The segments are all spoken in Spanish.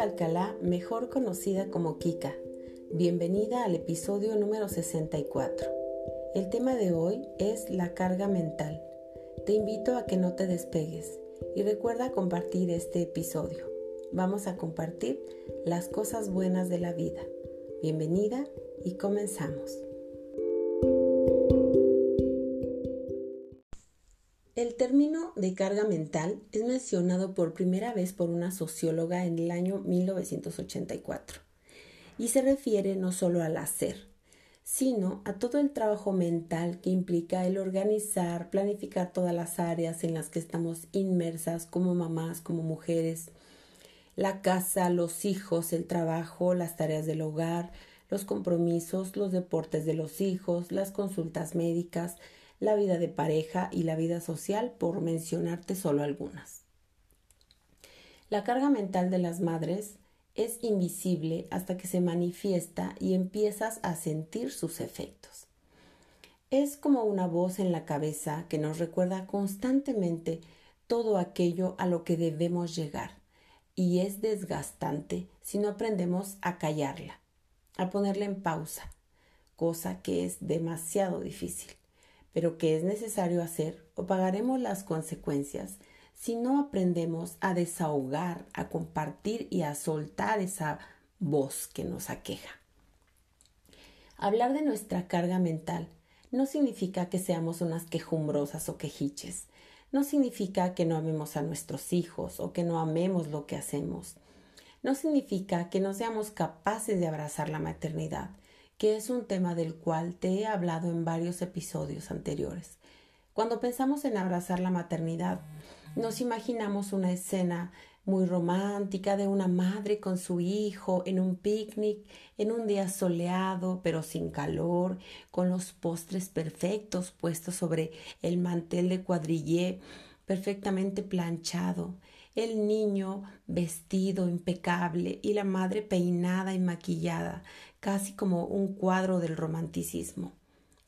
Alcalá, mejor conocida como Kika. Bienvenida al episodio número 64. El tema de hoy es la carga mental. Te invito a que no te despegues y recuerda compartir este episodio. Vamos a compartir las cosas buenas de la vida. Bienvenida y comenzamos. Término de carga mental es mencionado por primera vez por una socióloga en el año 1984 y se refiere no solo al hacer, sino a todo el trabajo mental que implica el organizar, planificar todas las áreas en las que estamos inmersas como mamás, como mujeres, la casa, los hijos, el trabajo, las tareas del hogar, los compromisos, los deportes de los hijos, las consultas médicas, la vida de pareja y la vida social, por mencionarte solo algunas. La carga mental de las madres es invisible hasta que se manifiesta y empiezas a sentir sus efectos. Es como una voz en la cabeza que nos recuerda constantemente todo aquello a lo que debemos llegar y es desgastante si no aprendemos a callarla, a ponerla en pausa, cosa que es demasiado difícil pero que es necesario hacer o pagaremos las consecuencias si no aprendemos a desahogar, a compartir y a soltar esa voz que nos aqueja. Hablar de nuestra carga mental no significa que seamos unas quejumbrosas o quejiches, no significa que no amemos a nuestros hijos o que no amemos lo que hacemos, no significa que no seamos capaces de abrazar la maternidad, que es un tema del cual te he hablado en varios episodios anteriores. Cuando pensamos en abrazar la maternidad, nos imaginamos una escena muy romántica de una madre con su hijo en un picnic, en un día soleado pero sin calor, con los postres perfectos puestos sobre el mantel de cuadrillé perfectamente planchado, el niño vestido impecable y la madre peinada y maquillada, casi como un cuadro del romanticismo,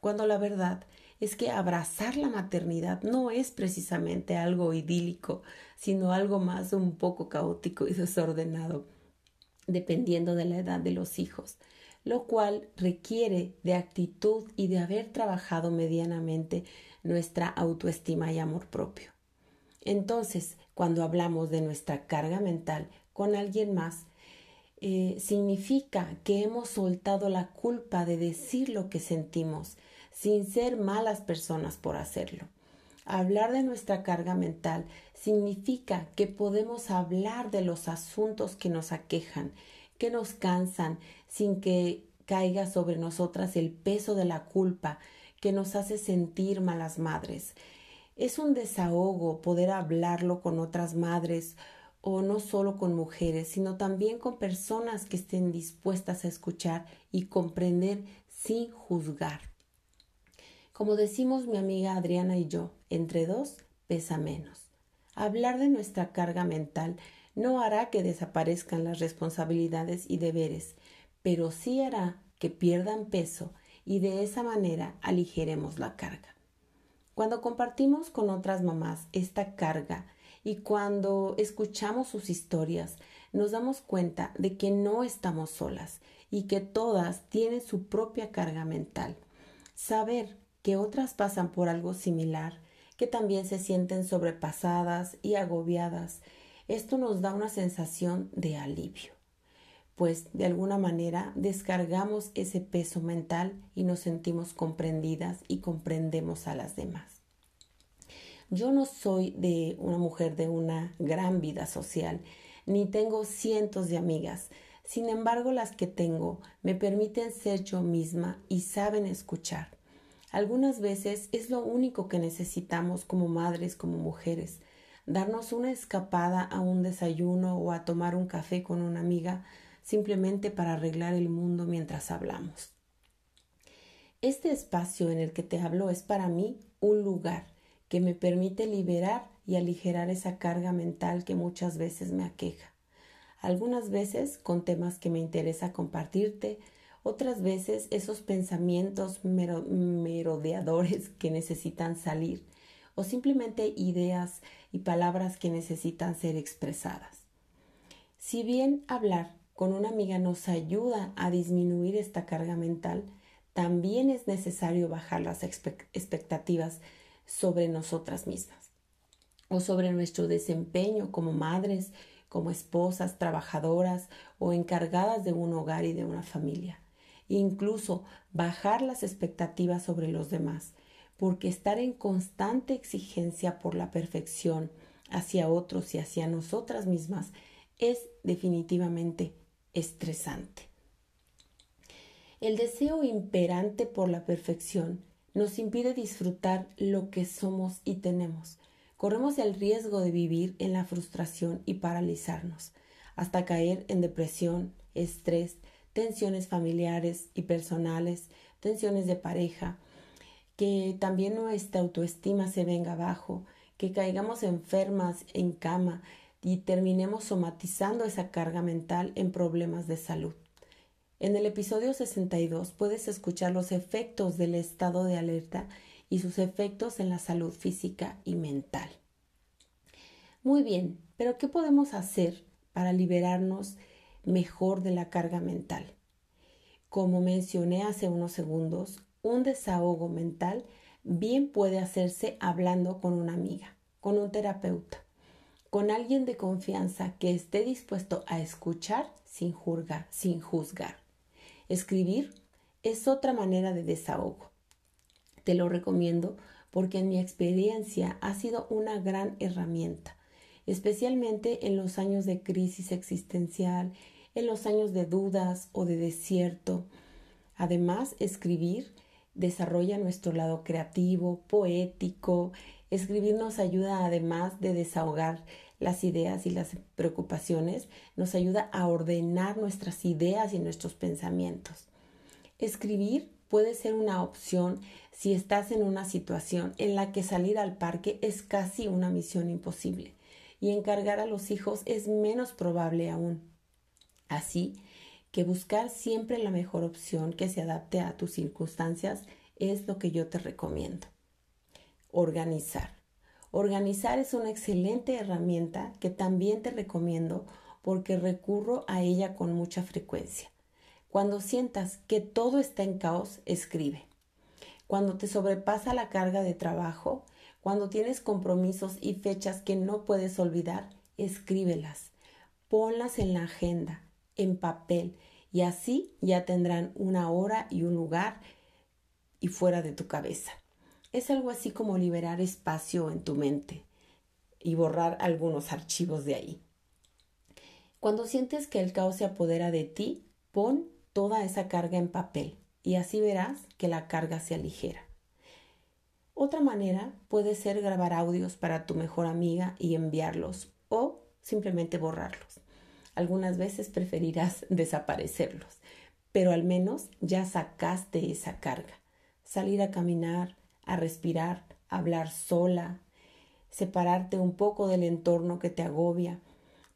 cuando la verdad es que abrazar la maternidad no es precisamente algo idílico, sino algo más un poco caótico y desordenado, dependiendo de la edad de los hijos, lo cual requiere de actitud y de haber trabajado medianamente nuestra autoestima y amor propio. Entonces, cuando hablamos de nuestra carga mental con alguien más, eh, significa que hemos soltado la culpa de decir lo que sentimos sin ser malas personas por hacerlo. Hablar de nuestra carga mental significa que podemos hablar de los asuntos que nos aquejan, que nos cansan, sin que caiga sobre nosotras el peso de la culpa que nos hace sentir malas madres. Es un desahogo poder hablarlo con otras madres o no solo con mujeres, sino también con personas que estén dispuestas a escuchar y comprender sin juzgar. Como decimos mi amiga Adriana y yo, entre dos pesa menos. Hablar de nuestra carga mental no hará que desaparezcan las responsabilidades y deberes, pero sí hará que pierdan peso y de esa manera aligeremos la carga. Cuando compartimos con otras mamás esta carga y cuando escuchamos sus historias nos damos cuenta de que no estamos solas y que todas tienen su propia carga mental. Saber que otras pasan por algo similar, que también se sienten sobrepasadas y agobiadas, esto nos da una sensación de alivio, pues de alguna manera descargamos ese peso mental y nos sentimos comprendidas y comprendemos a las demás. Yo no soy de una mujer de una gran vida social, ni tengo cientos de amigas. Sin embargo, las que tengo me permiten ser yo misma y saben escuchar. Algunas veces es lo único que necesitamos como madres, como mujeres, darnos una escapada a un desayuno o a tomar un café con una amiga simplemente para arreglar el mundo mientras hablamos. Este espacio en el que te hablo es para mí un lugar que me permite liberar y aligerar esa carga mental que muchas veces me aqueja. Algunas veces con temas que me interesa compartirte, otras veces esos pensamientos merodeadores que necesitan salir o simplemente ideas y palabras que necesitan ser expresadas. Si bien hablar con una amiga nos ayuda a disminuir esta carga mental, también es necesario bajar las expectativas sobre nosotras mismas o sobre nuestro desempeño como madres, como esposas, trabajadoras o encargadas de un hogar y de una familia. Incluso bajar las expectativas sobre los demás, porque estar en constante exigencia por la perfección hacia otros y hacia nosotras mismas es definitivamente estresante. El deseo imperante por la perfección nos impide disfrutar lo que somos y tenemos. Corremos el riesgo de vivir en la frustración y paralizarnos, hasta caer en depresión, estrés, tensiones familiares y personales, tensiones de pareja, que también nuestra autoestima se venga abajo, que caigamos enfermas en cama y terminemos somatizando esa carga mental en problemas de salud. En el episodio 62 puedes escuchar los efectos del estado de alerta y sus efectos en la salud física y mental. Muy bien, pero ¿qué podemos hacer para liberarnos mejor de la carga mental? Como mencioné hace unos segundos, un desahogo mental bien puede hacerse hablando con una amiga, con un terapeuta, con alguien de confianza que esté dispuesto a escuchar sin juzgar, sin juzgar. Escribir es otra manera de desahogo. Te lo recomiendo porque en mi experiencia ha sido una gran herramienta, especialmente en los años de crisis existencial, en los años de dudas o de desierto. Además, escribir desarrolla nuestro lado creativo, poético. Escribir nos ayuda además de desahogar las ideas y las preocupaciones, nos ayuda a ordenar nuestras ideas y nuestros pensamientos. Escribir puede ser una opción si estás en una situación en la que salir al parque es casi una misión imposible y encargar a los hijos es menos probable aún. Así que buscar siempre la mejor opción que se adapte a tus circunstancias es lo que yo te recomiendo. Organizar. Organizar es una excelente herramienta que también te recomiendo porque recurro a ella con mucha frecuencia. Cuando sientas que todo está en caos, escribe. Cuando te sobrepasa la carga de trabajo, cuando tienes compromisos y fechas que no puedes olvidar, escríbelas. Ponlas en la agenda, en papel, y así ya tendrán una hora y un lugar y fuera de tu cabeza. Es algo así como liberar espacio en tu mente y borrar algunos archivos de ahí. Cuando sientes que el caos se apodera de ti, pon toda esa carga en papel y así verás que la carga se aligera. Otra manera puede ser grabar audios para tu mejor amiga y enviarlos o simplemente borrarlos. Algunas veces preferirás desaparecerlos, pero al menos ya sacaste esa carga. Salir a caminar, a respirar, hablar sola, separarte un poco del entorno que te agobia,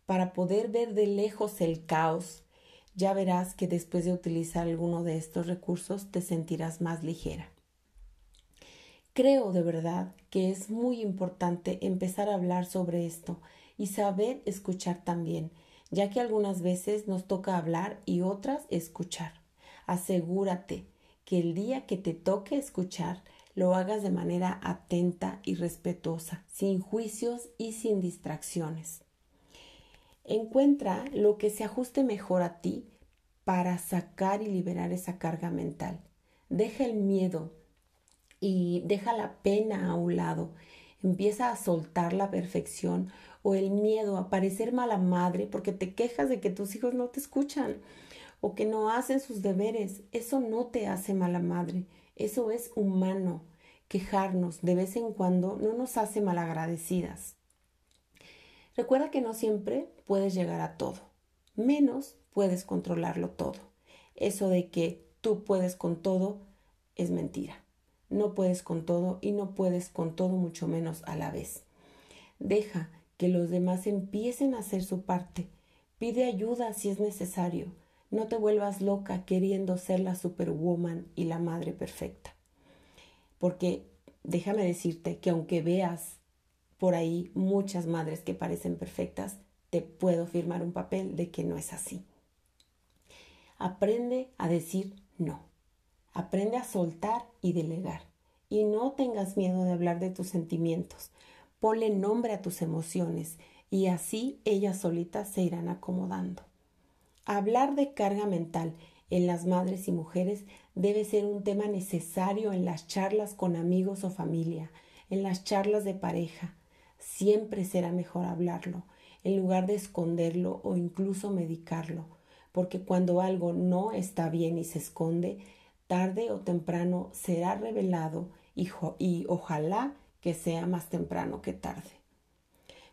para poder ver de lejos el caos. Ya verás que después de utilizar alguno de estos recursos te sentirás más ligera. Creo de verdad que es muy importante empezar a hablar sobre esto y saber escuchar también, ya que algunas veces nos toca hablar y otras escuchar. Asegúrate que el día que te toque escuchar lo hagas de manera atenta y respetuosa, sin juicios y sin distracciones. Encuentra lo que se ajuste mejor a ti para sacar y liberar esa carga mental. Deja el miedo y deja la pena a un lado. Empieza a soltar la perfección o el miedo a parecer mala madre porque te quejas de que tus hijos no te escuchan o que no hacen sus deberes. Eso no te hace mala madre. Eso es humano. Quejarnos de vez en cuando no nos hace malagradecidas. Recuerda que no siempre puedes llegar a todo, menos puedes controlarlo todo. Eso de que tú puedes con todo es mentira. No puedes con todo y no puedes con todo mucho menos a la vez. Deja que los demás empiecen a hacer su parte. Pide ayuda si es necesario. No te vuelvas loca queriendo ser la superwoman y la madre perfecta. Porque déjame decirte que aunque veas por ahí muchas madres que parecen perfectas, te puedo firmar un papel de que no es así. Aprende a decir no. Aprende a soltar y delegar. Y no tengas miedo de hablar de tus sentimientos. Ponle nombre a tus emociones y así ellas solitas se irán acomodando. Hablar de carga mental en las madres y mujeres debe ser un tema necesario en las charlas con amigos o familia, en las charlas de pareja. Siempre será mejor hablarlo, en lugar de esconderlo o incluso medicarlo, porque cuando algo no está bien y se esconde, tarde o temprano será revelado y, y ojalá que sea más temprano que tarde.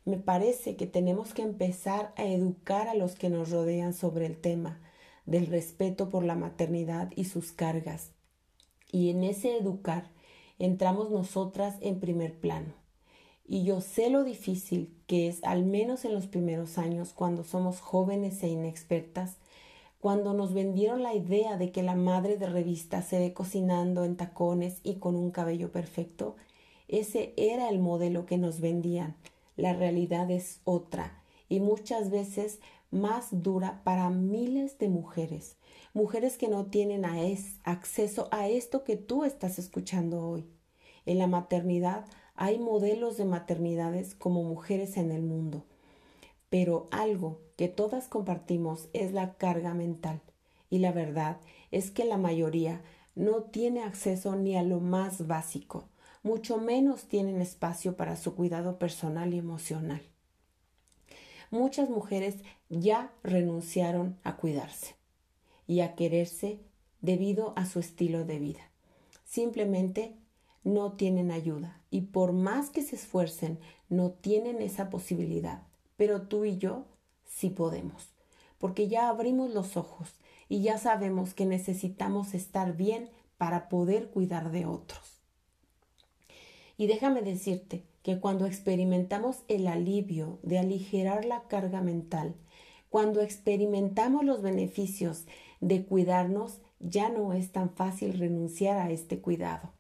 Me parece que tenemos que empezar a educar a los que nos rodean sobre el tema del respeto por la maternidad y sus cargas. Y en ese educar entramos nosotras en primer plano. Y yo sé lo difícil que es, al menos en los primeros años, cuando somos jóvenes e inexpertas, cuando nos vendieron la idea de que la madre de revista se ve cocinando en tacones y con un cabello perfecto, ese era el modelo que nos vendían la realidad es otra y muchas veces más dura para miles de mujeres, mujeres que no tienen acceso a esto que tú estás escuchando hoy. En la maternidad hay modelos de maternidades como mujeres en el mundo, pero algo que todas compartimos es la carga mental y la verdad es que la mayoría no tiene acceso ni a lo más básico mucho menos tienen espacio para su cuidado personal y emocional. Muchas mujeres ya renunciaron a cuidarse y a quererse debido a su estilo de vida. Simplemente no tienen ayuda y por más que se esfuercen, no tienen esa posibilidad. Pero tú y yo sí podemos, porque ya abrimos los ojos y ya sabemos que necesitamos estar bien para poder cuidar de otros. Y déjame decirte que cuando experimentamos el alivio de aligerar la carga mental, cuando experimentamos los beneficios de cuidarnos, ya no es tan fácil renunciar a este cuidado.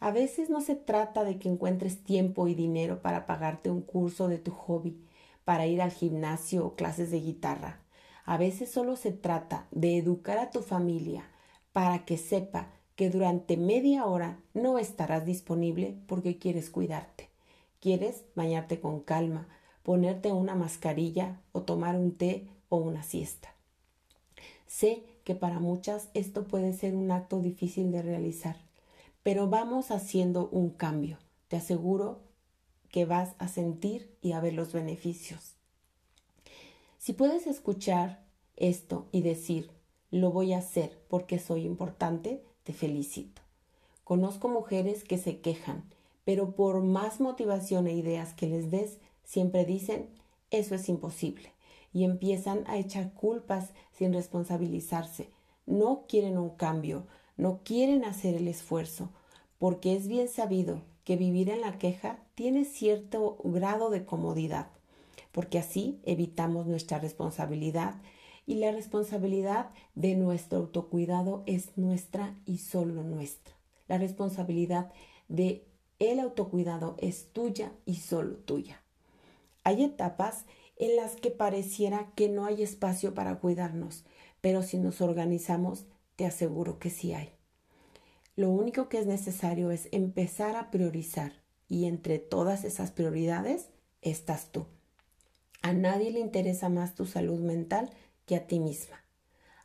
A veces no se trata de que encuentres tiempo y dinero para pagarte un curso de tu hobby, para ir al gimnasio o clases de guitarra. A veces solo se trata de educar a tu familia para que sepa que durante media hora no estarás disponible porque quieres cuidarte. Quieres bañarte con calma, ponerte una mascarilla o tomar un té o una siesta. Sé que para muchas esto puede ser un acto difícil de realizar, pero vamos haciendo un cambio. Te aseguro que vas a sentir y a ver los beneficios. Si puedes escuchar esto y decir, lo voy a hacer porque soy importante, te felicito. Conozco mujeres que se quejan, pero por más motivación e ideas que les des, siempre dicen, eso es imposible, y empiezan a echar culpas sin responsabilizarse. No quieren un cambio, no quieren hacer el esfuerzo, porque es bien sabido que vivir en la queja tiene cierto grado de comodidad, porque así evitamos nuestra responsabilidad y la responsabilidad de nuestro autocuidado es nuestra y solo nuestra. La responsabilidad de el autocuidado es tuya y solo tuya. Hay etapas en las que pareciera que no hay espacio para cuidarnos, pero si nos organizamos, te aseguro que sí hay. Lo único que es necesario es empezar a priorizar y entre todas esas prioridades estás tú. A nadie le interesa más tu salud mental que a ti misma.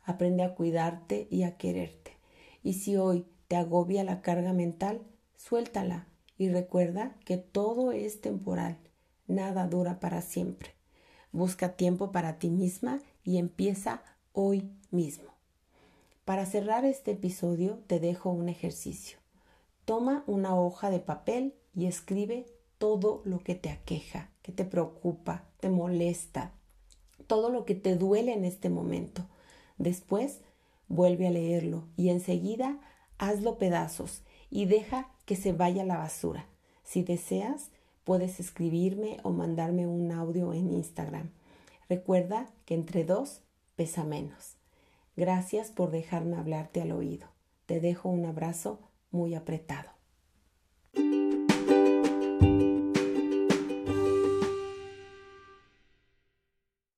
Aprende a cuidarte y a quererte. Y si hoy te agobia la carga mental, suéltala y recuerda que todo es temporal, nada dura para siempre. Busca tiempo para ti misma y empieza hoy mismo. Para cerrar este episodio te dejo un ejercicio. Toma una hoja de papel y escribe todo lo que te aqueja, que te preocupa, te molesta, todo lo que te duele en este momento. Después, vuelve a leerlo y enseguida hazlo pedazos y deja que se vaya a la basura. Si deseas, puedes escribirme o mandarme un audio en Instagram. Recuerda que entre dos pesa menos. Gracias por dejarme hablarte al oído. Te dejo un abrazo muy apretado.